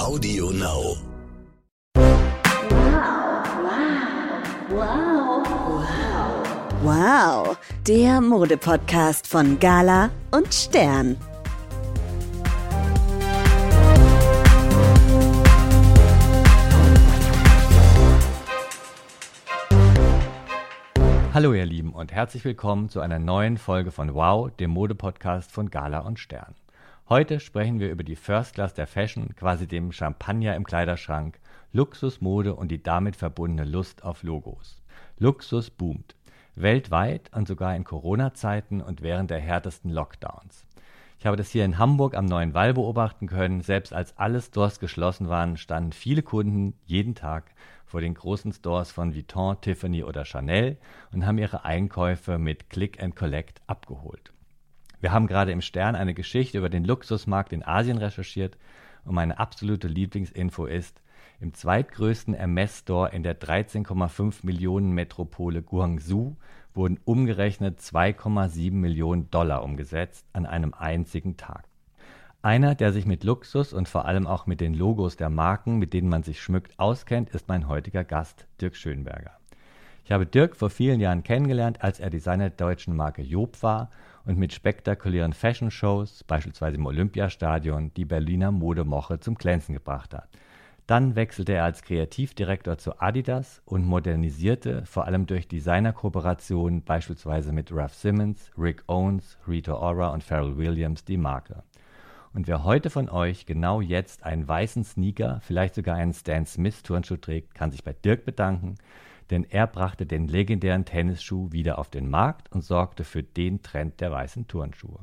Audio Now. Wow, der Modepodcast von Gala und Stern. Hallo ihr Lieben und herzlich willkommen zu einer neuen Folge von Wow, dem Modepodcast von Gala und Stern. Heute sprechen wir über die First Class der Fashion, quasi dem Champagner im Kleiderschrank, Luxus, Mode und die damit verbundene Lust auf Logos. Luxus boomt. Weltweit und sogar in Corona-Zeiten und während der härtesten Lockdowns. Ich habe das hier in Hamburg am Neuen Wall beobachten können. Selbst als alle Stores geschlossen waren, standen viele Kunden jeden Tag vor den großen Stores von Vuitton, Tiffany oder Chanel und haben ihre Einkäufe mit Click and Collect abgeholt. Wir haben gerade im Stern eine Geschichte über den Luxusmarkt in Asien recherchiert und meine absolute Lieblingsinfo ist, im zweitgrößten Hermes-Store in der 13,5 Millionen Metropole Guangzhou wurden umgerechnet 2,7 Millionen Dollar umgesetzt an einem einzigen Tag. Einer, der sich mit Luxus und vor allem auch mit den Logos der Marken, mit denen man sich schmückt, auskennt, ist mein heutiger Gast, Dirk Schönberger. Ich habe Dirk vor vielen Jahren kennengelernt, als er Designer der deutschen Marke Job war und mit spektakulären Fashion-Shows, beispielsweise im Olympiastadion, die Berliner Modemoche zum Glänzen gebracht hat. Dann wechselte er als Kreativdirektor zu Adidas und modernisierte vor allem durch Designerkooperationen beispielsweise mit Ralph Simmons, Rick Owens, Rita Ora und Pharrell Williams die Marke. Und wer heute von euch genau jetzt einen weißen Sneaker, vielleicht sogar einen Stan Smith Turnschuh trägt, kann sich bei Dirk bedanken, denn er brachte den legendären Tennisschuh wieder auf den Markt und sorgte für den Trend der weißen Turnschuhe.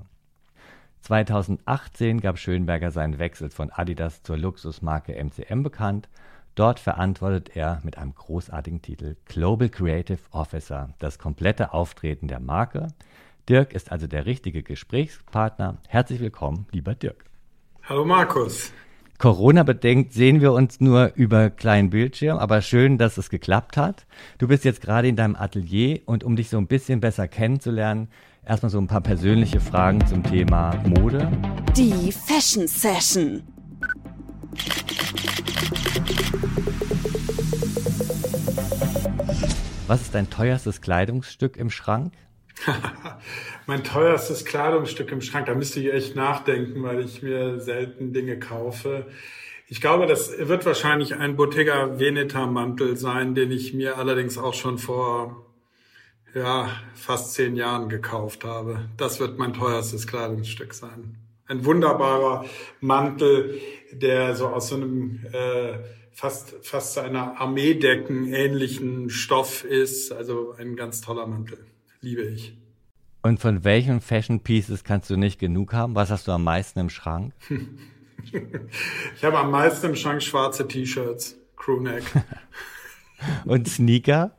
2018 gab Schönberger seinen Wechsel von Adidas zur Luxusmarke MCM bekannt. Dort verantwortet er mit einem großartigen Titel Global Creative Officer das komplette Auftreten der Marke. Dirk ist also der richtige Gesprächspartner. Herzlich willkommen, lieber Dirk. Hallo Markus. Corona-bedingt sehen wir uns nur über kleinen Bildschirm, aber schön, dass es geklappt hat. Du bist jetzt gerade in deinem Atelier und um dich so ein bisschen besser kennenzulernen, erstmal so ein paar persönliche Fragen zum Thema Mode. Die Fashion Session. Was ist dein teuerstes Kleidungsstück im Schrank? mein teuerstes Kleidungsstück im Schrank, da müsste ich echt nachdenken, weil ich mir selten Dinge kaufe. Ich glaube, das wird wahrscheinlich ein Bottega Veneta Mantel sein, den ich mir allerdings auch schon vor ja, fast zehn Jahren gekauft habe. Das wird mein teuerstes Kleidungsstück sein. Ein wunderbarer Mantel, der so aus so einem äh, fast fast einer Armeedecken ähnlichen Stoff ist. Also ein ganz toller Mantel liebe ich. Und von welchen Fashion Pieces kannst du nicht genug haben? Was hast du am meisten im Schrank? ich habe am meisten im Schrank schwarze T-Shirts, Crewneck. Und Sneaker?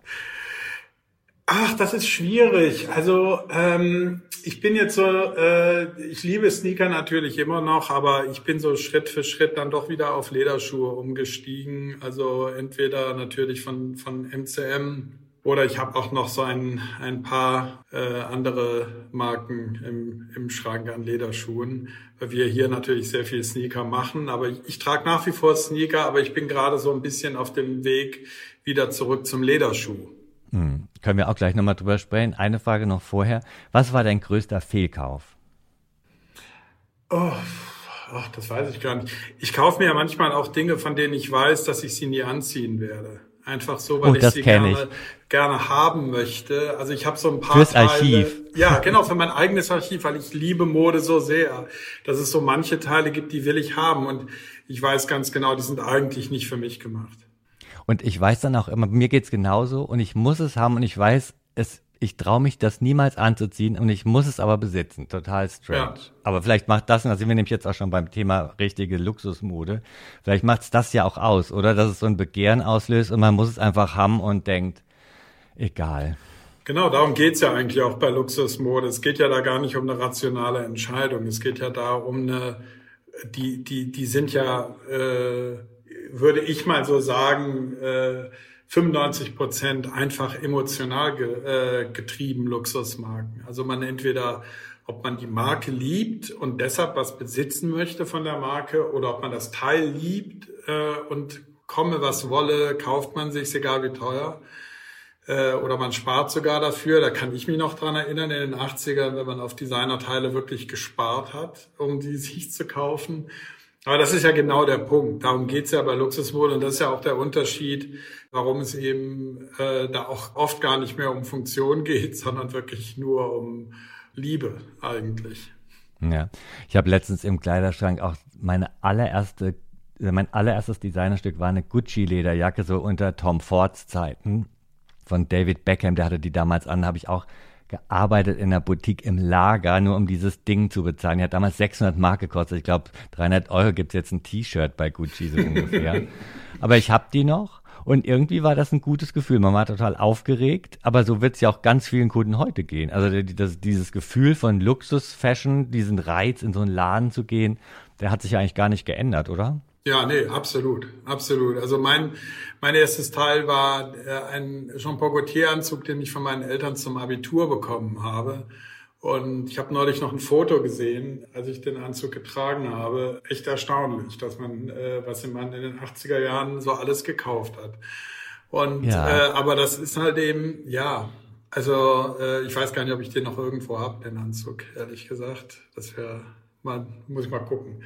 Ach, das ist schwierig. Also ähm, ich bin jetzt so, äh, ich liebe Sneaker natürlich immer noch, aber ich bin so Schritt für Schritt dann doch wieder auf Lederschuhe umgestiegen. Also entweder natürlich von von MCM oder ich habe auch noch so ein, ein paar äh, andere Marken im, im Schrank an Lederschuhen, weil wir hier natürlich sehr viel Sneaker machen. Aber ich, ich trage nach wie vor Sneaker, aber ich bin gerade so ein bisschen auf dem Weg wieder zurück zum Lederschuh. Hm. Können wir auch gleich nochmal drüber sprechen. Eine Frage noch vorher. Was war dein größter Fehlkauf? Oh, ach, das weiß ich gar nicht. Ich kaufe mir ja manchmal auch Dinge, von denen ich weiß, dass ich sie nie anziehen werde. Einfach so, weil oh, ich sie gerne, ich. gerne haben möchte. Also ich habe so ein paar Fürs Teile, Archiv. Ja, genau, für mein eigenes Archiv, weil ich liebe Mode so sehr, dass es so manche Teile gibt, die will ich haben. Und ich weiß ganz genau, die sind eigentlich nicht für mich gemacht. Und ich weiß dann auch immer, mir geht's genauso und ich muss es haben und ich weiß, es ich traue mich das niemals anzuziehen und ich muss es aber besitzen. Total strange. Ja. Aber vielleicht macht das, und da sind wir nämlich jetzt auch schon beim Thema richtige Luxusmode, vielleicht macht es das ja auch aus, oder? Dass es so ein Begehren auslöst und man muss es einfach haben und denkt, egal. Genau, darum geht's ja eigentlich auch bei Luxusmode. Es geht ja da gar nicht um eine rationale Entscheidung. Es geht ja da um eine, die, die, die sind ja, äh, würde ich mal so sagen, äh, 95 Prozent einfach emotional ge, äh, getrieben Luxusmarken. Also man entweder ob man die Marke liebt und deshalb was besitzen möchte von der Marke oder ob man das Teil liebt äh, und komme was wolle, kauft man sich, egal wie teuer. Äh, oder man spart sogar dafür. Da kann ich mich noch dran erinnern, in den 80ern, wenn man auf Designerteile wirklich gespart hat, um die sich zu kaufen. Aber das ist ja genau der Punkt. Darum geht's ja bei Luxusmode und das ist ja auch der Unterschied, warum es eben äh, da auch oft gar nicht mehr um Funktion geht, sondern wirklich nur um Liebe eigentlich. Ja, ich habe letztens im Kleiderschrank auch meine allererste, mein allererstes Designerstück war eine Gucci-Lederjacke so unter Tom Fords Zeiten von David Beckham, der hatte die damals an, habe ich auch gearbeitet in der Boutique im Lager, nur um dieses Ding zu bezahlen. Die hat damals 600 Mark gekostet. Ich glaube, 300 Euro gibt's jetzt ein T-Shirt bei Gucci so ungefähr. Aber ich habe die noch und irgendwie war das ein gutes Gefühl. Man war total aufgeregt, aber so wird's ja auch ganz vielen Kunden heute gehen. Also das, dieses Gefühl von Luxus-Fashion, diesen Reiz, in so einen Laden zu gehen, der hat sich eigentlich gar nicht geändert, oder? Ja, nee, absolut, absolut. Also mein, mein erstes Teil war äh, ein Jean-Paul Gaultier-Anzug, den ich von meinen Eltern zum Abitur bekommen habe. Und ich habe neulich noch ein Foto gesehen, als ich den Anzug getragen habe. Echt erstaunlich, dass man, äh, was man in den 80er Jahren so alles gekauft hat. Und ja. äh, aber das ist halt eben, ja, also äh, ich weiß gar nicht, ob ich den noch irgendwo hab, den Anzug, ehrlich gesagt. Das wäre mal, muss ich mal gucken.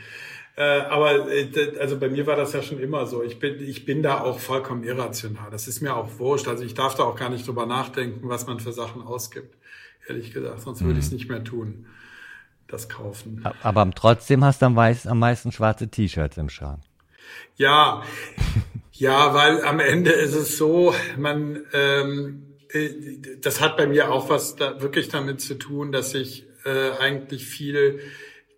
Äh, aber äh, also bei mir war das ja schon immer so. Ich bin, ich bin da auch vollkommen irrational. Das ist mir auch wurscht. Also ich darf da auch gar nicht drüber nachdenken, was man für Sachen ausgibt. Ehrlich gesagt, sonst mhm. würde ich es nicht mehr tun. Das kaufen. Aber trotzdem hast du am, meisten, am meisten schwarze T-Shirts im Schrank. Ja, ja, weil am Ende ist es so, man, ähm, äh, das hat bei mir auch was da wirklich damit zu tun, dass ich äh, eigentlich viel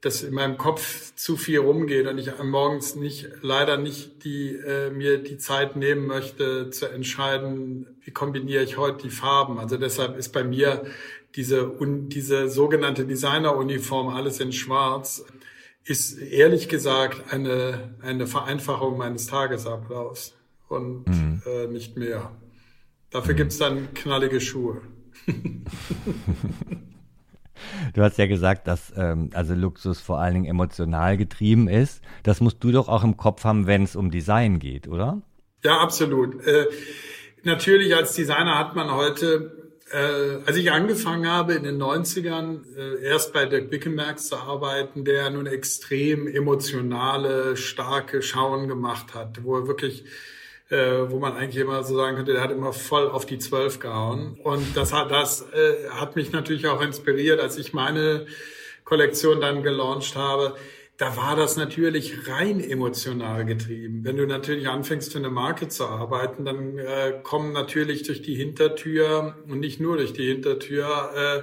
dass in meinem Kopf zu viel rumgeht und ich morgens nicht leider nicht die äh, mir die Zeit nehmen möchte zu entscheiden, wie kombiniere ich heute die Farben. Also deshalb ist bei mir diese un, diese sogenannte Designeruniform alles in Schwarz ist ehrlich gesagt eine eine Vereinfachung meines Tagesablaufs und mhm. äh, nicht mehr. Dafür gibt's dann knallige Schuhe. Du hast ja gesagt, dass ähm, also Luxus vor allen Dingen emotional getrieben ist. Das musst du doch auch im Kopf haben, wenn es um Design geht, oder? Ja, absolut. Äh, natürlich als Designer hat man heute, äh, als ich angefangen habe in den 90ern, äh, erst bei Dirk Bickenberg zu arbeiten, der nun extrem emotionale, starke Schauen gemacht hat, wo er wirklich äh, wo man eigentlich immer so sagen könnte, der hat immer voll auf die Zwölf gehauen. Und das hat, das äh, hat mich natürlich auch inspiriert, als ich meine Kollektion dann gelauncht habe. Da war das natürlich rein emotional getrieben. Wenn du natürlich anfängst, für eine Marke zu arbeiten, dann äh, kommen natürlich durch die Hintertür und nicht nur durch die Hintertür äh,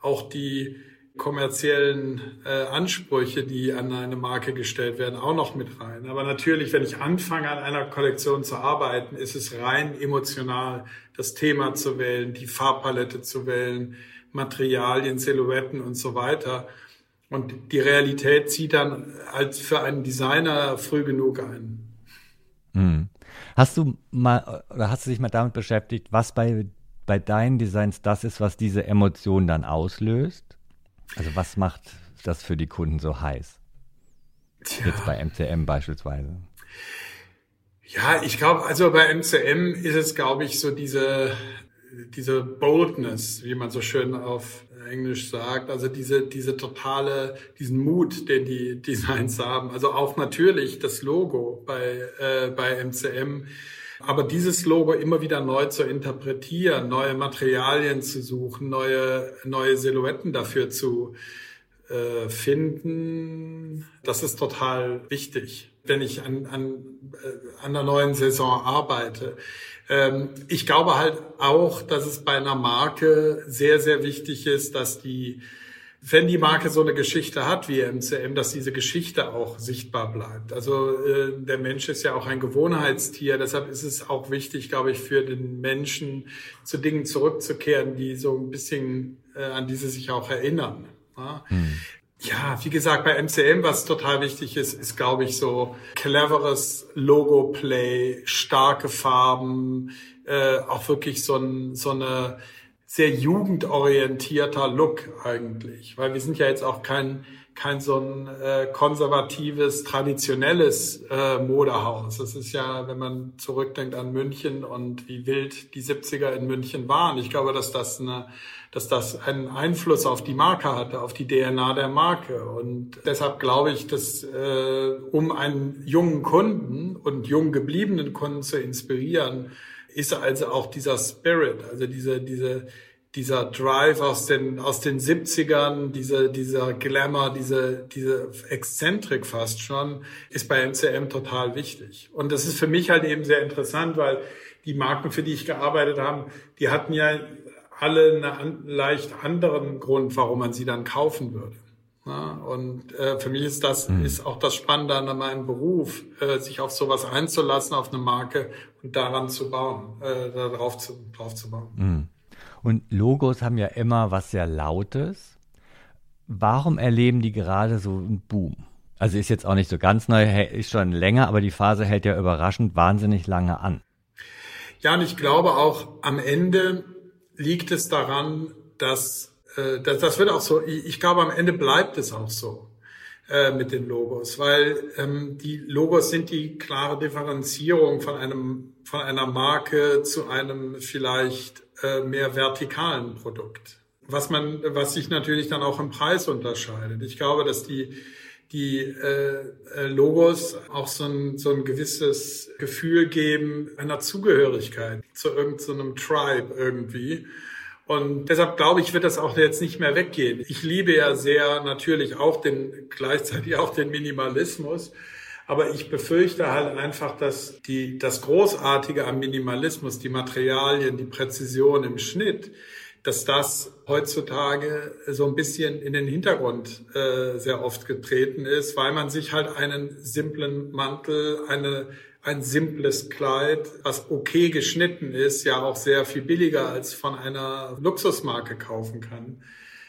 auch die kommerziellen äh, Ansprüche, die an eine Marke gestellt werden, auch noch mit rein. Aber natürlich, wenn ich anfange, an einer Kollektion zu arbeiten, ist es rein emotional, das Thema zu wählen, die Farbpalette zu wählen, Materialien, Silhouetten und so weiter. Und die Realität zieht dann als für einen Designer früh genug ein. Hm. Hast du mal oder hast du dich mal damit beschäftigt, was bei, bei deinen Designs das ist, was diese Emotion dann auslöst? Also was macht das für die Kunden so heiß? Tja. Jetzt bei MCM beispielsweise. Ja, ich glaube, also bei MCM ist es, glaube ich, so diese, diese Boldness, wie man so schön auf Englisch sagt, also diese, diese totale, diesen Mut, den die Designs haben. Also auch natürlich das Logo bei, äh, bei MCM. Aber dieses Logo immer wieder neu zu interpretieren, neue Materialien zu suchen, neue, neue Silhouetten dafür zu äh, finden, das ist total wichtig, wenn ich an, an, äh, an der neuen Saison arbeite. Ähm, ich glaube halt auch, dass es bei einer Marke sehr, sehr wichtig ist, dass die wenn die Marke so eine Geschichte hat wie MCM, dass diese Geschichte auch sichtbar bleibt. Also äh, der Mensch ist ja auch ein Gewohnheitstier, deshalb ist es auch wichtig, glaube ich, für den Menschen zu Dingen zurückzukehren, die so ein bisschen äh, an diese sich auch erinnern. Ja? Hm. Ja, wie gesagt, bei MCM, was total wichtig ist, ist, glaube ich, so cleveres Logo-Play, starke Farben, äh, auch wirklich so, ein, so eine sehr jugendorientierter Look eigentlich, weil wir sind ja jetzt auch kein kein so ein äh, konservatives, traditionelles äh, Modehaus. Es ist ja, wenn man zurückdenkt an München und wie wild die 70er in München waren. Ich glaube, dass das eine, dass das einen Einfluss auf die Marke hatte, auf die DNA der Marke. Und deshalb glaube ich, dass äh, um einen jungen Kunden und jung gebliebenen Kunden zu inspirieren, ist also auch dieser Spirit, also diese, diese, dieser Drive aus den, aus den 70ern, diese, dieser Glamour, diese, diese Exzentrik fast schon, ist bei MCM total wichtig. Und das ist für mich halt eben sehr interessant, weil die Marken, für die ich gearbeitet habe, die hatten ja alle einen leicht anderen Grund, warum man sie dann kaufen würde. Ja, und äh, für mich ist das mhm. ist auch das Spannende an meinem Beruf, äh, sich auf sowas einzulassen, auf eine Marke und daran zu bauen, äh, darauf zu, drauf zu bauen. Mhm. Und Logos haben ja immer was sehr Lautes. Warum erleben die gerade so einen Boom? Also ist jetzt auch nicht so ganz neu, ist schon länger, aber die Phase hält ja überraschend wahnsinnig lange an. Ja, und ich glaube auch am Ende liegt es daran, dass, äh, dass das wird auch so, ich glaube am Ende bleibt es auch so äh, mit den Logos, weil ähm, die Logos sind die klare Differenzierung von einem von einer Marke zu einem vielleicht äh, mehr vertikalen Produkt. Was man, was sich natürlich dann auch im Preis unterscheidet. Ich glaube, dass die die äh, äh, Logos auch so ein, so ein gewisses Gefühl geben einer Zugehörigkeit zu irgendeinem so Tribe irgendwie. Und deshalb glaube ich, wird das auch jetzt nicht mehr weggehen. Ich liebe ja sehr natürlich auch den, gleichzeitig auch den Minimalismus. Aber ich befürchte halt einfach, dass die, das Großartige am Minimalismus, die Materialien, die Präzision im Schnitt, dass das heutzutage so ein bisschen in den Hintergrund äh, sehr oft getreten ist, weil man sich halt einen simplen Mantel, eine, ein simples Kleid, was okay geschnitten ist, ja auch sehr viel billiger als von einer Luxusmarke kaufen kann.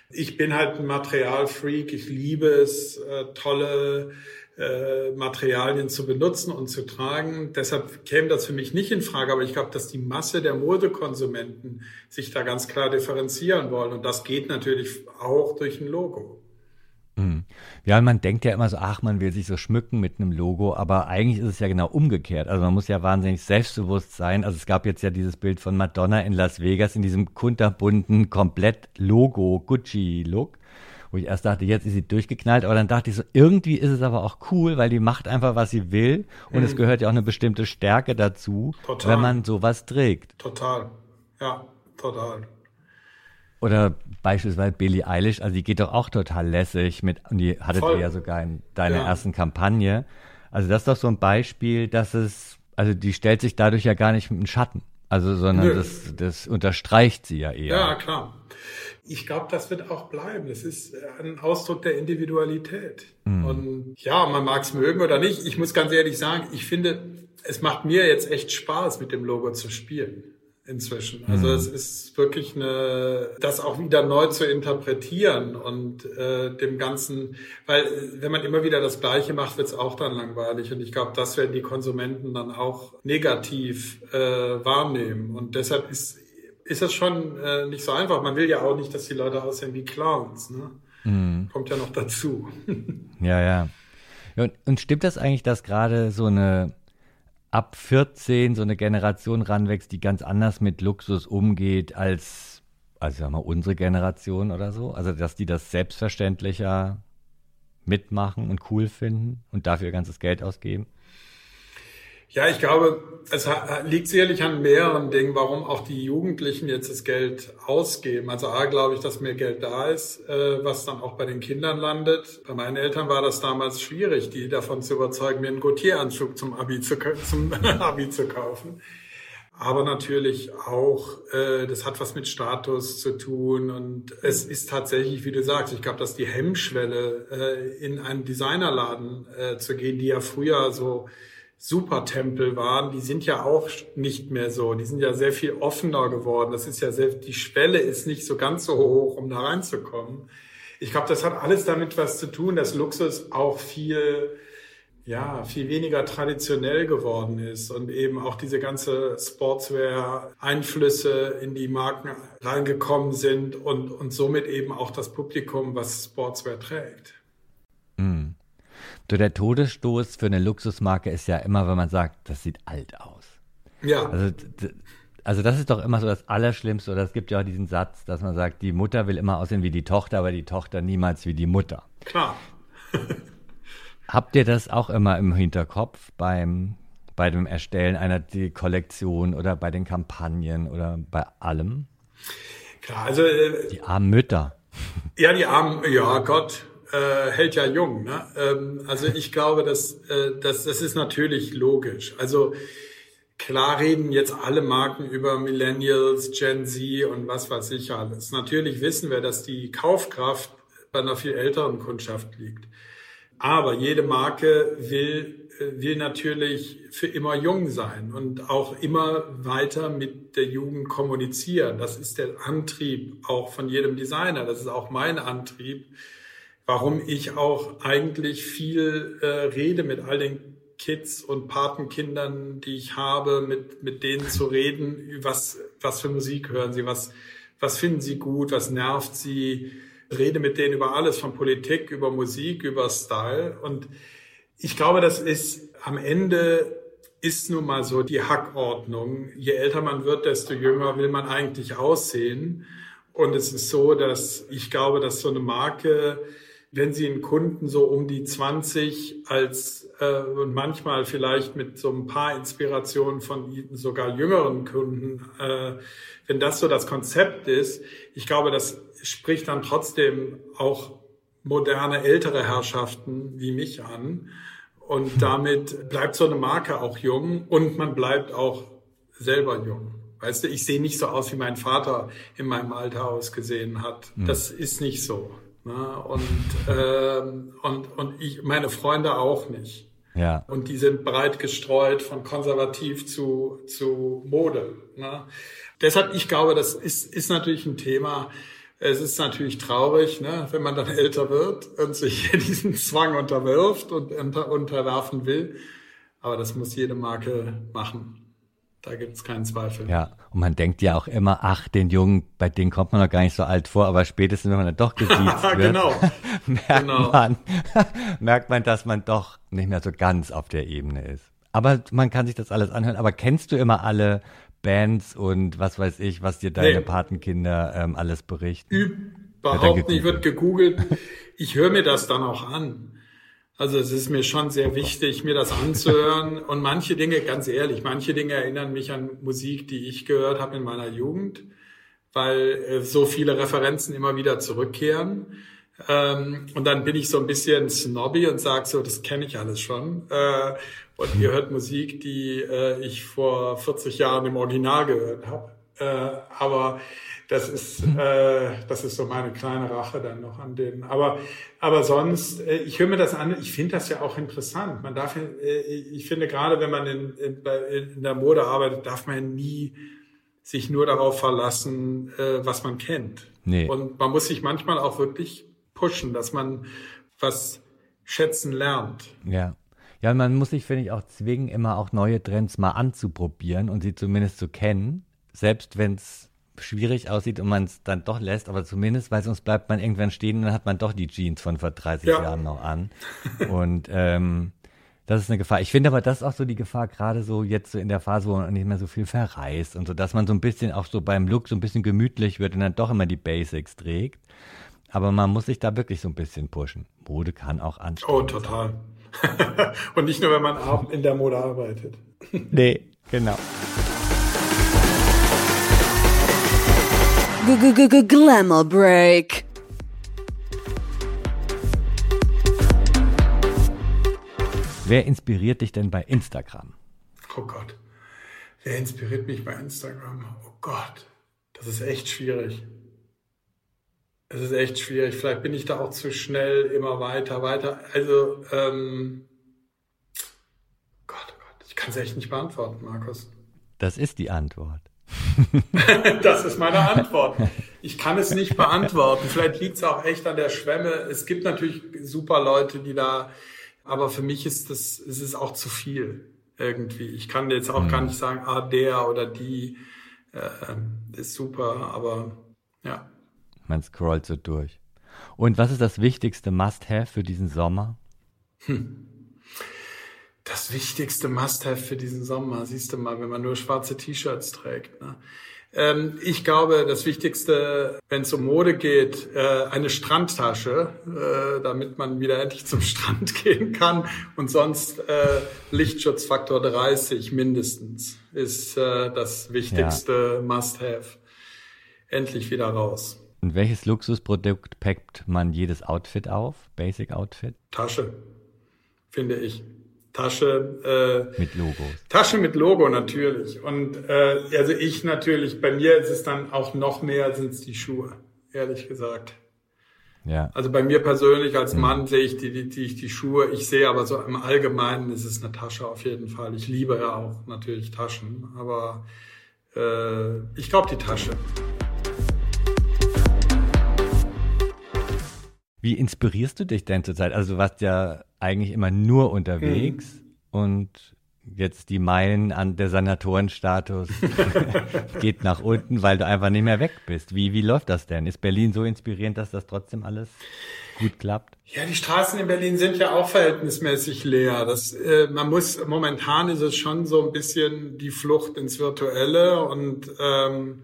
Ich bin halt ein Materialfreak, ich liebe es, äh, tolle äh, Materialien zu benutzen und zu tragen. Deshalb käme das für mich nicht in Frage, aber ich glaube, dass die Masse der Modekonsumenten sich da ganz klar differenzieren wollen. Und das geht natürlich auch durch ein Logo. Hm. Ja, man denkt ja immer so, ach, man will sich so schmücken mit einem Logo, aber eigentlich ist es ja genau umgekehrt. Also man muss ja wahnsinnig selbstbewusst sein. Also es gab jetzt ja dieses Bild von Madonna in Las Vegas in diesem kunterbunten, komplett Logo-Gucci-Look wo ich erst dachte, jetzt ist sie durchgeknallt, aber dann dachte ich so, irgendwie ist es aber auch cool, weil die macht einfach, was sie will und mhm. es gehört ja auch eine bestimmte Stärke dazu, total. wenn man sowas trägt. Total, ja, total. Oder beispielsweise Billie Eilish, also die geht doch auch total lässig mit, und die hattet ihr ja sogar in deiner ja. ersten Kampagne. Also das ist doch so ein Beispiel, dass es, also die stellt sich dadurch ja gar nicht mit einem Schatten. Also, sondern das, das unterstreicht sie ja eher. Ja, klar ich glaube, das wird auch bleiben. Das ist ein Ausdruck der Individualität. Mhm. Und ja, man mag es mögen oder nicht. Ich muss ganz ehrlich sagen, ich finde, es macht mir jetzt echt Spaß, mit dem Logo zu spielen inzwischen. Also mhm. es ist wirklich eine, das auch wieder neu zu interpretieren und äh, dem Ganzen, weil wenn man immer wieder das Gleiche macht, wird es auch dann langweilig. Und ich glaube, das werden die Konsumenten dann auch negativ äh, wahrnehmen. Und deshalb ist ist das schon äh, nicht so einfach. Man will ja auch nicht, dass die Leute aussehen wie Clowns. Ne? Mhm. Kommt ja noch dazu. ja, ja. Und, und stimmt das eigentlich, dass gerade so eine ab 14 so eine Generation ranwächst, die ganz anders mit Luxus umgeht als, also sagen wir unsere Generation oder so? Also, dass die das selbstverständlicher mitmachen und cool finden und dafür ganzes Geld ausgeben? Ja, ich glaube, es liegt sicherlich an mehreren Dingen, warum auch die Jugendlichen jetzt das Geld ausgeben. Also A, glaube ich, dass mehr Geld da ist, äh, was dann auch bei den Kindern landet. Bei meinen Eltern war das damals schwierig, die davon zu überzeugen, mir einen Gautier-Anzug zum Abi zu, zum Abi zu kaufen. Aber natürlich auch, äh, das hat was mit Status zu tun und es ist tatsächlich, wie du sagst, ich glaube, dass die Hemmschwelle, äh, in einen Designerladen zu gehen, die ja früher so Supertempel waren, die sind ja auch nicht mehr so. Die sind ja sehr viel offener geworden. Das ist ja sehr, die Schwelle ist nicht so ganz so hoch, um da reinzukommen. Ich glaube, das hat alles damit was zu tun, dass Luxus auch viel, ja, viel weniger traditionell geworden ist und eben auch diese ganze Sportswear-Einflüsse in die Marken reingekommen sind und, und somit eben auch das Publikum, was Sportswear trägt. Mm. So der Todesstoß für eine Luxusmarke ist ja immer, wenn man sagt, das sieht alt aus. Ja. Also, also das ist doch immer so das Allerschlimmste. Oder es gibt ja auch diesen Satz, dass man sagt, die Mutter will immer aussehen wie die Tochter, aber die Tochter niemals wie die Mutter. Klar. Habt ihr das auch immer im Hinterkopf beim bei dem Erstellen einer Kollektion oder bei den Kampagnen oder bei allem? Klar, also äh, die armen Mütter. Ja, die armen, ja Gott, äh, hält ja jung. Ne? Ähm, also ich glaube, dass, äh, dass das ist natürlich logisch. Also klar reden jetzt alle Marken über Millennials, Gen Z und was weiß ich alles. Natürlich wissen wir, dass die Kaufkraft bei einer viel älteren Kundschaft liegt. Aber jede Marke will, äh, will natürlich für immer jung sein und auch immer weiter mit der Jugend kommunizieren. Das ist der Antrieb auch von jedem Designer. Das ist auch mein Antrieb, warum ich auch eigentlich viel äh, rede mit all den Kids und Patenkindern, die ich habe, mit, mit denen zu reden, was, was für Musik hören sie, was, was finden sie gut, was nervt sie, rede mit denen über alles, von Politik, über Musik, über Style. Und ich glaube, das ist am Ende ist nun mal so die Hackordnung. Je älter man wird, desto jünger will man eigentlich aussehen. Und es ist so, dass ich glaube, dass so eine Marke, wenn sie einen Kunden so um die 20 als äh, und manchmal vielleicht mit so ein paar Inspirationen von sogar jüngeren Kunden, äh, wenn das so das Konzept ist, ich glaube, das spricht dann trotzdem auch moderne ältere Herrschaften wie mich an. Und damit bleibt so eine Marke auch jung und man bleibt auch selber jung. Weißt du, ich sehe nicht so aus, wie mein Vater in meinem Alter ausgesehen hat. Mhm. Das ist nicht so. Ne? Und, äh, und, und ich, meine Freunde auch nicht. Ja. Und die sind breit gestreut von konservativ zu, zu Mode. Ne? Deshalb, ich glaube, das ist, ist natürlich ein Thema, es ist natürlich traurig, ne, wenn man dann älter wird und sich diesen Zwang unterwirft und unter, unterwerfen will. Aber das muss jede Marke machen. Da gibt es keinen Zweifel. Ja, und man denkt ja auch immer, ach, den Jungen, bei denen kommt man noch gar nicht so alt vor, aber spätestens, wenn man dann doch gesiezt wird, genau. merkt, genau. Man, merkt man, dass man doch nicht mehr so ganz auf der Ebene ist. Aber man kann sich das alles anhören. Aber kennst du immer alle Bands und was weiß ich, was dir deine nee. Patenkinder ähm, alles berichten? Überhaupt nicht, wird gegoogelt. Ich höre mir das dann auch an. Also es ist mir schon sehr wichtig, mir das anzuhören. Und manche Dinge, ganz ehrlich, manche Dinge erinnern mich an Musik, die ich gehört habe in meiner Jugend, weil äh, so viele Referenzen immer wieder zurückkehren. Ähm, und dann bin ich so ein bisschen snobby und sage so, das kenne ich alles schon. Äh, und ihr hört Musik, die äh, ich vor 40 Jahren im Original gehört habe. Aber das ist, äh, das ist so meine kleine Rache dann noch an denen. Aber, aber sonst, äh, ich höre mir das an, ich finde das ja auch interessant. Man darf, äh, ich finde gerade, wenn man in, in, in der Mode arbeitet, darf man nie sich nur darauf verlassen, äh, was man kennt. Nee. Und man muss sich manchmal auch wirklich pushen, dass man was schätzen lernt. Ja. Ja, man muss sich, finde ich, auch zwingen, immer auch neue Trends mal anzuprobieren und sie zumindest zu kennen, selbst wenn es schwierig aussieht und man es dann doch lässt, aber zumindest, weil sonst bleibt man irgendwann stehen und dann hat man doch die Jeans von vor 30 ja. Jahren noch an. Und ähm, das ist eine Gefahr. Ich finde aber, das ist auch so die Gefahr, gerade so jetzt so in der Phase, wo man nicht mehr so viel verreist und so, dass man so ein bisschen auch so beim Look so ein bisschen gemütlich wird und dann doch immer die Basics trägt. Aber man muss sich da wirklich so ein bisschen pushen. Mode kann auch anstrengend Oh, total. Und nicht nur, wenn man in der Mode arbeitet. nee, genau. Glamour Break. Wer inspiriert dich denn bei Instagram? Oh Gott. Wer inspiriert mich bei Instagram? Oh Gott. Das ist echt schwierig. Es ist echt schwierig. Vielleicht bin ich da auch zu schnell, immer weiter, weiter. Also, ähm, Gott, oh Gott, ich kann es echt nicht beantworten, Markus. Das ist die Antwort. das ist meine Antwort. Ich kann es nicht beantworten. Vielleicht liegt es auch echt an der Schwemme. Es gibt natürlich super Leute, die da Aber für mich ist das, ist es auch zu viel irgendwie. Ich kann jetzt auch mhm. gar nicht sagen, ah, der oder die äh, ist super, aber ja. Man scrollt so durch. Und was ist das wichtigste Must-Have für diesen Sommer? Hm. Das wichtigste Must-Have für diesen Sommer, siehst du mal, wenn man nur schwarze T-Shirts trägt. Ne? Ähm, ich glaube, das Wichtigste, wenn es um Mode geht, äh, eine Strandtasche, äh, damit man wieder endlich zum Strand gehen kann. Und sonst äh, Lichtschutzfaktor 30 mindestens ist äh, das wichtigste ja. Must-Have. Endlich wieder raus. Und welches Luxusprodukt packt man jedes Outfit auf? Basic Outfit? Tasche, finde ich. Tasche. Äh, mit Logo. Tasche mit Logo natürlich. Und äh, also ich natürlich, bei mir ist es dann auch noch mehr, sind es die Schuhe, ehrlich gesagt. Ja. Also bei mir persönlich als mhm. Mann sehe ich die, die, die, die Schuhe. Ich sehe aber so im Allgemeinen ist es eine Tasche auf jeden Fall. Ich liebe ja auch natürlich Taschen, aber äh, ich glaube die Tasche. Wie inspirierst du dich denn zurzeit? Also du warst ja eigentlich immer nur unterwegs mhm. und jetzt die Meilen an der Sanatorenstatus geht nach unten, weil du einfach nicht mehr weg bist. Wie, wie läuft das denn? Ist Berlin so inspirierend, dass das trotzdem alles gut klappt? Ja, die Straßen in Berlin sind ja auch verhältnismäßig leer. Das, äh, man muss, momentan ist es schon so ein bisschen die Flucht ins Virtuelle und ähm,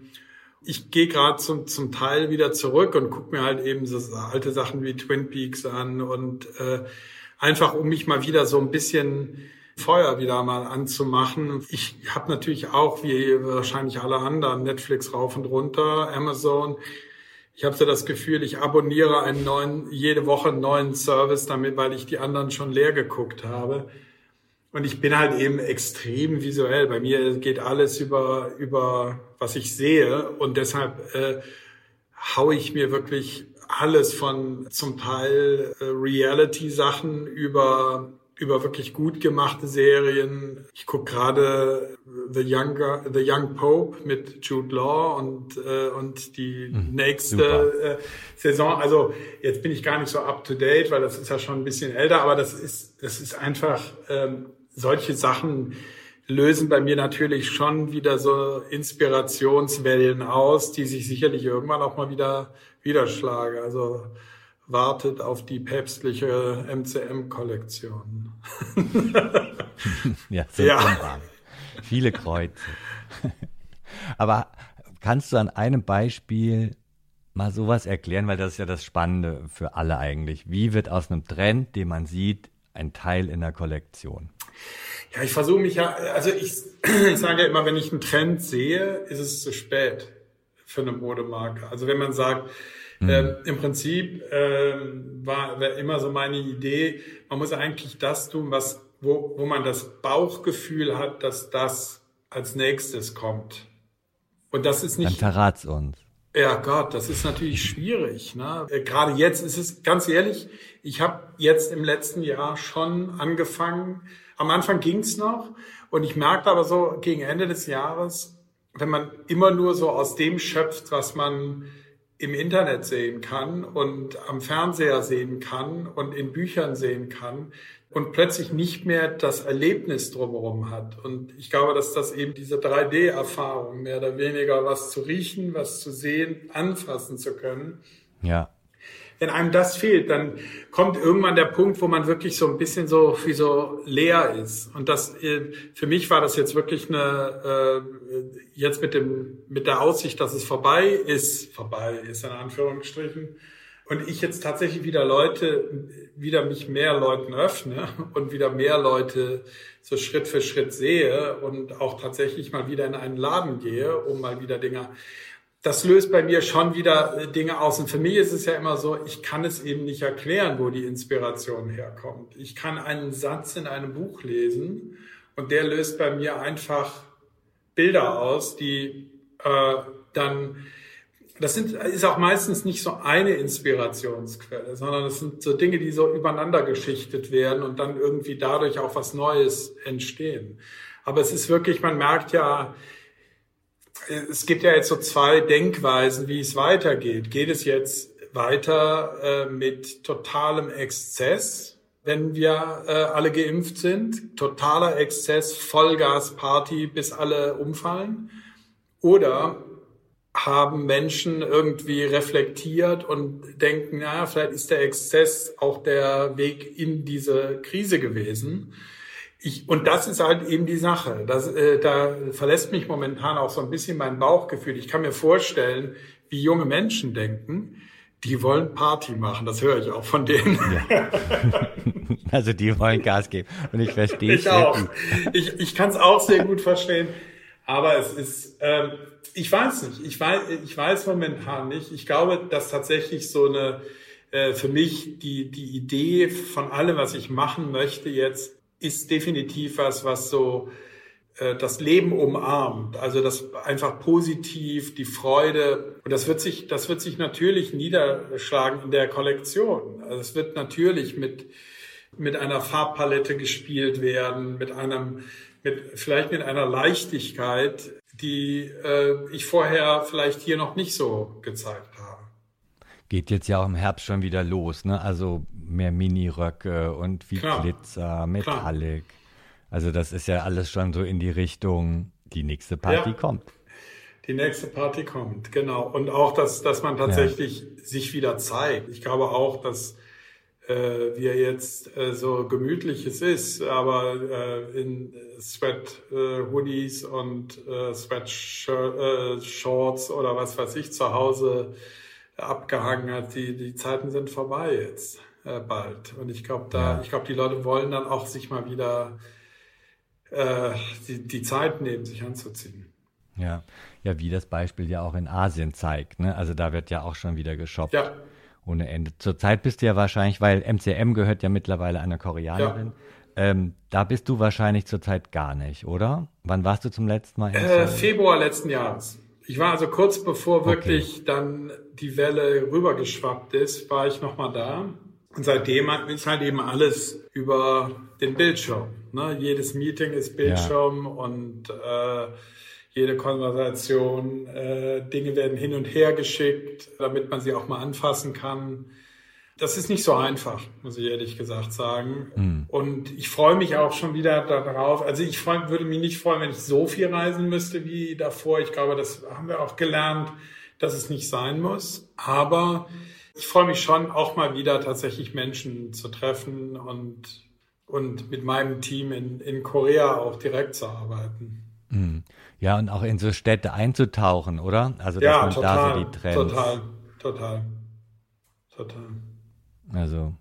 ich gehe gerade zum, zum Teil wieder zurück und gucke mir halt eben so alte Sachen wie Twin Peaks an und äh, einfach um mich mal wieder so ein bisschen Feuer wieder mal anzumachen. Ich habe natürlich auch, wie wahrscheinlich alle anderen, Netflix rauf und runter, Amazon. Ich habe so das Gefühl, ich abonniere einen neuen, jede Woche einen neuen Service damit, weil ich die anderen schon leer geguckt habe. Und ich bin halt eben extrem visuell. Bei mir geht alles über, über was ich sehe. Und deshalb äh, haue ich mir wirklich alles von zum Teil äh, Reality-Sachen über über wirklich gut gemachte Serien. Ich gucke gerade The Younger, The Young Pope mit Jude Law und äh, und die mhm, nächste äh, Saison. Also jetzt bin ich gar nicht so up to date, weil das ist ja schon ein bisschen älter, aber das ist das ist einfach ähm, solche Sachen lösen bei mir natürlich schon wieder so Inspirationswellen aus, die sich sicherlich irgendwann auch mal wieder widerschlagen. Also wartet auf die päpstliche MCM-Kollektion. ja, ja. viele Kreuze. Aber kannst du an einem Beispiel mal sowas erklären, weil das ist ja das Spannende für alle eigentlich. Wie wird aus einem Trend, den man sieht, ein Teil in der Kollektion? Ja, ich versuche mich ja, also ich, ich sage ja immer, wenn ich einen Trend sehe, ist es zu spät für eine Modemarke. Also wenn man sagt, mhm. ähm, im Prinzip ähm, war, war immer so meine Idee, man muss eigentlich das tun, was, wo, wo man das Bauchgefühl hat, dass das als nächstes kommt. Und das ist nicht. Dann verrat's uns. Ja Gott, das ist natürlich schwierig. Ne? Äh, gerade jetzt ist es ganz ehrlich, ich habe jetzt im letzten Jahr schon angefangen, am Anfang ging's noch und ich merkte aber so gegen Ende des Jahres, wenn man immer nur so aus dem schöpft, was man im Internet sehen kann und am Fernseher sehen kann und in Büchern sehen kann und plötzlich nicht mehr das Erlebnis drumherum hat. Und ich glaube, dass das eben diese 3D-Erfahrung, mehr oder weniger was zu riechen, was zu sehen, anfassen zu können, ja wenn einem das fehlt, dann kommt irgendwann der Punkt, wo man wirklich so ein bisschen so wie so leer ist. Und das äh, für mich war das jetzt wirklich eine äh, jetzt mit dem mit der Aussicht, dass es vorbei ist, vorbei ist in Anführungsstrichen. Und ich jetzt tatsächlich wieder Leute, wieder mich mehr Leuten öffne und wieder mehr Leute so Schritt für Schritt sehe und auch tatsächlich mal wieder in einen Laden gehe, um mal wieder Dinge das löst bei mir schon wieder äh, Dinge aus. Und für mich ist es ja immer so, ich kann es eben nicht erklären, wo die Inspiration herkommt. Ich kann einen Satz in einem Buch lesen und der löst bei mir einfach Bilder aus, die äh, dann, das sind, ist auch meistens nicht so eine Inspirationsquelle, sondern es sind so Dinge, die so übereinander geschichtet werden und dann irgendwie dadurch auch was Neues entstehen. Aber es ist wirklich, man merkt ja, es gibt ja jetzt so zwei Denkweisen, wie es weitergeht. Geht es jetzt weiter äh, mit totalem Exzess wenn wir äh, alle geimpft sind, totaler Exzess, Vollgasparty, bis alle umfallen? Oder haben Menschen irgendwie reflektiert und denken, naja, vielleicht ist der Exzess auch der Weg in diese Krise gewesen. Ich, und das ist halt eben die Sache. Das, äh, da verlässt mich momentan auch so ein bisschen mein Bauchgefühl. Ich kann mir vorstellen, wie junge Menschen denken, die wollen Party machen. Das höre ich auch von denen. Ja. Also die wollen Gas geben. Und ich verstehe es. Ich auch. Ich, ich kann es auch sehr gut verstehen. Aber es ist, ähm, ich weiß nicht. Ich weiß, ich weiß momentan nicht. Ich glaube, dass tatsächlich so eine, äh, für mich die, die Idee von allem, was ich machen möchte jetzt, ist definitiv was, was so äh, das Leben umarmt. Also das einfach positiv, die Freude. Und das wird sich, das wird sich natürlich niederschlagen in der Kollektion. Also es wird natürlich mit, mit einer Farbpalette gespielt werden, mit einem, mit, vielleicht mit einer Leichtigkeit, die äh, ich vorher vielleicht hier noch nicht so gezeigt habe. Geht jetzt ja auch im Herbst schon wieder los, ne? Also mehr Miniröcke und viel Klar. Glitzer, Metallic. Klar. Also das ist ja alles schon so in die Richtung, die nächste Party ja. kommt. Die nächste Party kommt, genau. Und auch, dass, dass man tatsächlich ja. sich wieder zeigt. Ich glaube auch, dass äh, wie er jetzt äh, so gemütlich es ist, aber äh, in Sweat-Hoodies äh, und äh, Sweat-Shorts äh, oder was weiß ich zu Hause abgehangen hat. Die, die Zeiten sind vorbei jetzt äh, bald. Und ich glaube, da, ja. ich glaube, die Leute wollen dann auch sich mal wieder äh, die, die Zeit nehmen, sich anzuziehen. Ja, ja, wie das Beispiel ja auch in Asien zeigt. Ne? Also da wird ja auch schon wieder geshoppt. Ja ohne Ende. Zurzeit bist du ja wahrscheinlich, weil MCM gehört ja mittlerweile einer Koreanerin. Ja. Ähm, da bist du wahrscheinlich zurzeit gar nicht, oder? Wann warst du zum letzten Mal? Äh, Februar letzten Jahres. Ich war also kurz bevor wirklich okay. dann die Welle rübergeschwappt ist, war ich nochmal da. Und seitdem ist halt eben alles über den Bildschirm. Ne? Jedes Meeting ist Bildschirm ja. und äh, jede Konversation, äh, Dinge werden hin und her geschickt, damit man sie auch mal anfassen kann. Das ist nicht so einfach, muss ich ehrlich gesagt sagen. Mhm. Und ich freue mich auch schon wieder darauf. Also ich freu, würde mich nicht freuen, wenn ich so viel reisen müsste wie davor. Ich glaube, das haben wir auch gelernt, dass es nicht sein muss. Aber ich freue mich schon, auch mal wieder tatsächlich Menschen zu treffen und, und mit meinem Team in, in Korea auch direkt zu arbeiten. Mhm. Ja, und auch in so Städte einzutauchen, oder? Also, dass ja, man total, da so die Trends. Total, total, total. Also,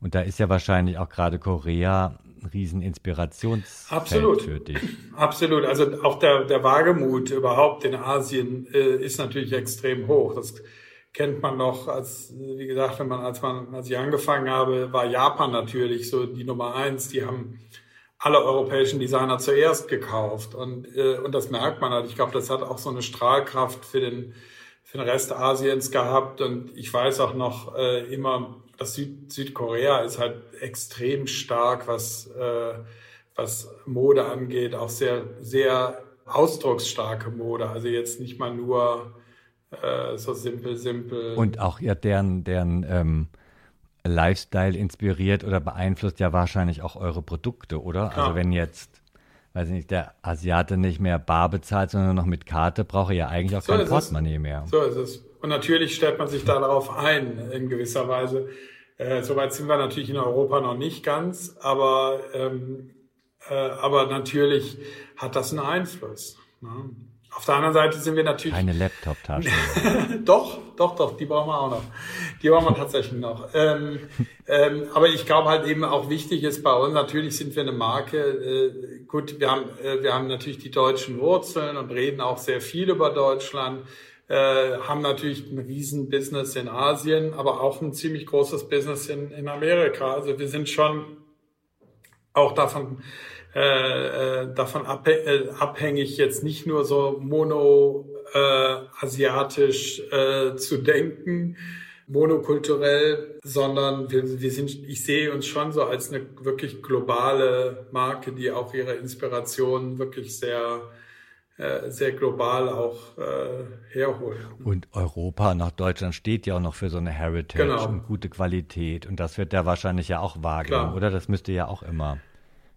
und da ist ja wahrscheinlich auch gerade Korea ein riesen Inspirationsfeld Absolut. für dich. Absolut. Also auch der, der Wagemut überhaupt in Asien äh, ist natürlich extrem hoch. Das kennt man noch, als, wie gesagt, wenn man, als man, als ich angefangen habe, war Japan natürlich so die Nummer eins. Die haben alle europäischen Designer zuerst gekauft. Und, äh, und das merkt man halt. Ich glaube, das hat auch so eine Strahlkraft für den, für den Rest Asiens gehabt. Und ich weiß auch noch äh, immer, dass Süd, Südkorea ist halt extrem stark, was, äh, was Mode angeht, auch sehr, sehr ausdrucksstarke Mode. Also jetzt nicht mal nur äh, so simpel, simpel. Und auch ja, deren, deren ähm Lifestyle inspiriert oder beeinflusst ja wahrscheinlich auch eure Produkte, oder? Klar. Also wenn jetzt, weiß ich nicht, der Asiate nicht mehr bar bezahlt, sondern noch mit Karte, braucht er ja eigentlich auch so kein Portemonnaie mehr. So ist es. Und natürlich stellt man sich da darauf ein, in gewisser Weise. Äh, Soweit sind wir natürlich in Europa noch nicht ganz, aber, ähm, äh, aber natürlich hat das einen Einfluss. Ne? Auf der anderen Seite sind wir natürlich. Keine Laptop-Tasche. doch, doch, doch, die brauchen wir auch noch. Die brauchen wir tatsächlich noch. Ähm, ähm, aber ich glaube halt eben auch wichtig ist bei uns, natürlich sind wir eine Marke. Äh, gut, wir haben, äh, wir haben natürlich die deutschen Wurzeln und reden auch sehr viel über Deutschland. Äh, haben natürlich ein riesen Business in Asien, aber auch ein ziemlich großes Business in, in Amerika. Also wir sind schon auch davon äh, äh, davon äh, abhängig, jetzt nicht nur so mono äh, asiatisch äh, zu denken, monokulturell, sondern wir, wir sind, ich sehe uns schon so als eine wirklich globale Marke, die auch ihre Inspiration wirklich sehr äh, sehr global auch äh, herholen. Und Europa nach Deutschland steht ja auch noch für so eine Heritage genau. und gute Qualität. Und das wird der wahrscheinlich ja auch wahrnehmen, oder? Das müsste ja auch immer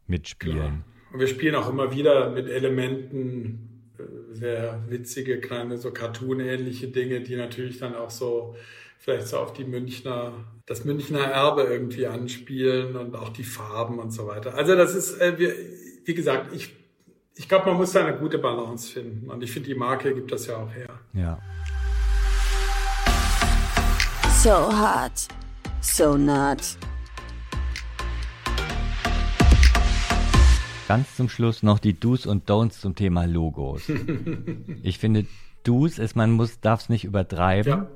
mitspielen. Klar. Und wir spielen auch immer wieder mit Elementen, äh, sehr witzige, kleine, so Cartoon-ähnliche Dinge, die natürlich dann auch so vielleicht so auf die Münchner, das Münchner Erbe irgendwie anspielen und auch die Farben und so weiter. Also das ist, äh, wie, wie gesagt, ich ich glaube, man muss da eine gute Balance finden. Und ich finde, die Marke gibt das ja auch her. Ja. So hot. So not. Ganz zum Schluss noch die Do's und Don'ts zum Thema Logos. ich finde, Do's ist, man muss, darf es nicht übertreiben. Ja.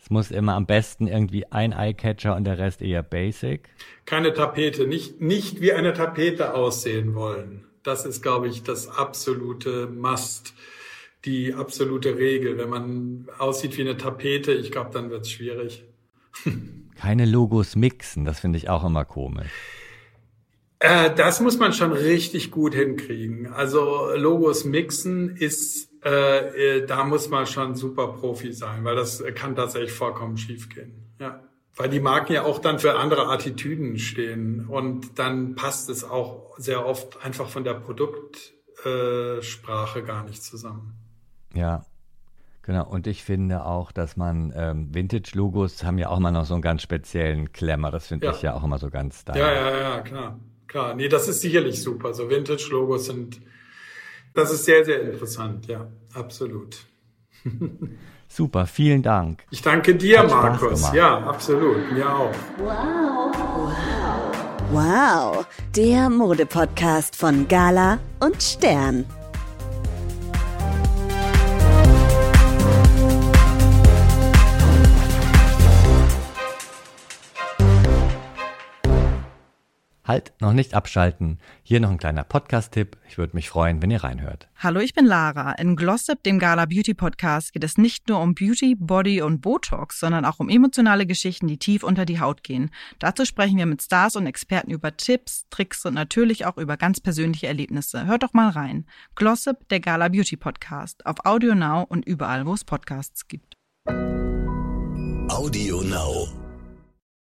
Es muss immer am besten irgendwie ein Eyecatcher und der Rest eher basic. Keine Tapete, nicht, nicht wie eine Tapete aussehen wollen. Das ist, glaube ich, das absolute Must, die absolute Regel. Wenn man aussieht wie eine Tapete, ich glaube, dann wird es schwierig. Keine Logos mixen, das finde ich auch immer komisch. Äh, das muss man schon richtig gut hinkriegen. Also Logos mixen ist, äh, äh, da muss man schon super Profi sein, weil das kann tatsächlich vollkommen schief gehen. Ja weil die Marken ja auch dann für andere Attitüden stehen und dann passt es auch sehr oft einfach von der Produktsprache äh, gar nicht zusammen. Ja, genau. Und ich finde auch, dass man ähm, Vintage-Logos haben ja auch mal noch so einen ganz speziellen Klemmer. Das finde ja. ich ja auch immer so ganz da. Ja, ja, ja, klar, klar. Nee, das ist sicherlich super. So Vintage-Logos sind, das ist sehr, sehr interessant. Ja, absolut. Super, vielen Dank. Ich danke dir, Hat Markus. Ja, absolut. Mir auch. Wow. Wow. Wow. Der Modepodcast von Gala und Stern. Halt, noch nicht abschalten. Hier noch ein kleiner Podcast-Tipp. Ich würde mich freuen, wenn ihr reinhört. Hallo, ich bin Lara. In Glossip, dem Gala Beauty Podcast, geht es nicht nur um Beauty, Body und Botox, sondern auch um emotionale Geschichten, die tief unter die Haut gehen. Dazu sprechen wir mit Stars und Experten über Tipps, Tricks und natürlich auch über ganz persönliche Erlebnisse. Hört doch mal rein. Glossip, der Gala Beauty Podcast. Auf Audio Now und überall, wo es Podcasts gibt. Audio Now.